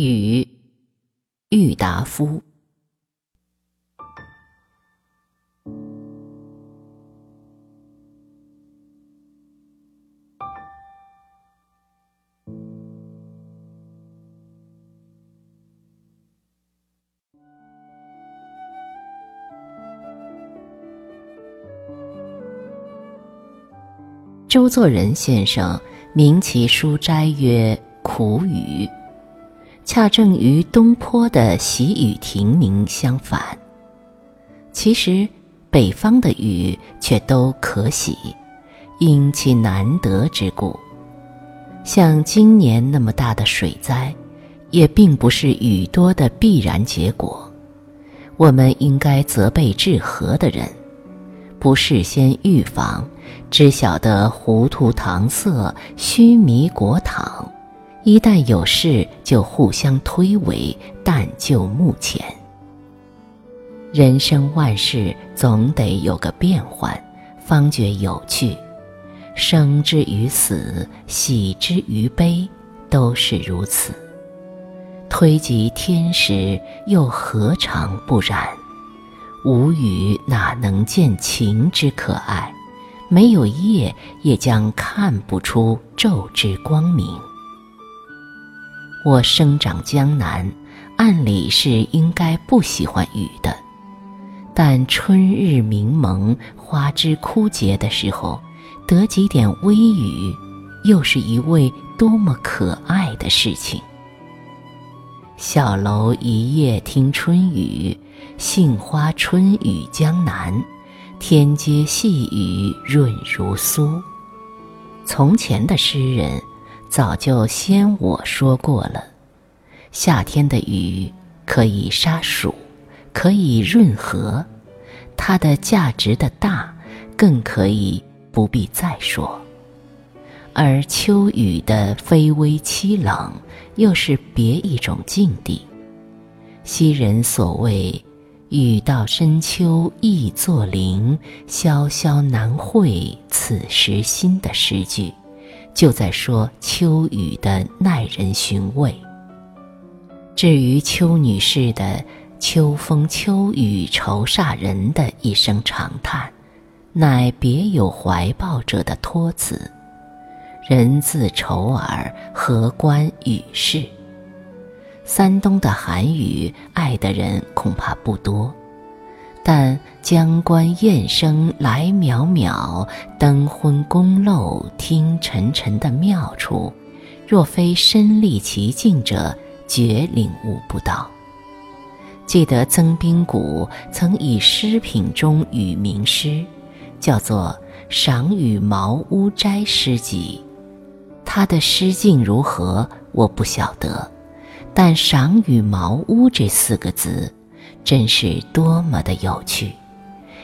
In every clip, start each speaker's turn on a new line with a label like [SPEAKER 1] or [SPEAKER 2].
[SPEAKER 1] 雨，郁达夫。周作人先生名其书斋曰“苦雨”。恰正与东坡的喜雨亭名相反。其实，北方的雨却都可喜，因其难得之故。像今年那么大的水灾，也并不是雨多的必然结果。我们应该责备治河的人，不事先预防，只晓得糊涂搪塞、虚弥果淌。一旦有事，就互相推诿，但就目前。人生万事总得有个变换，方觉有趣。生之于死，喜之于悲，都是如此。推及天时，又何尝不然？无雨哪能见晴之可爱？没有夜，也将看不出昼之光明。我生长江南，按理是应该不喜欢雨的，但春日明蒙、花枝枯竭的时候，得几点微雨，又是一位多么可爱的事情。小楼一夜听春雨，杏花春雨江南，天街细雨润如酥。从前的诗人。早就先我说过了，夏天的雨可以杀暑，可以润和，它的价值的大，更可以不必再说。而秋雨的卑微凄冷，又是别一种境地。昔人所谓“雨到深秋易作霖，萧萧难会此时心”的诗句。就在说秋雨的耐人寻味。至于邱女士的“秋风秋雨愁煞人”的一声长叹，乃别有怀抱者的托词。人自愁耳，何关雨事？山东的寒雨，爱的人恐怕不多。但江关雁声来渺渺，灯昏宫漏听沉沉的妙处，若非身历其境者，绝领悟不到。记得曾宾谷曾以诗品中语名诗，叫做《赏雨茅屋斋诗集》。他的诗境如何，我不晓得，但“赏雨茅屋”这四个字。真是多么的有趣，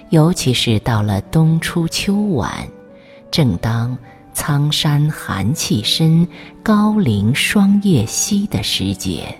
[SPEAKER 1] 尤其是到了冬初秋晚，正当苍山寒气深，高林霜叶稀的时节。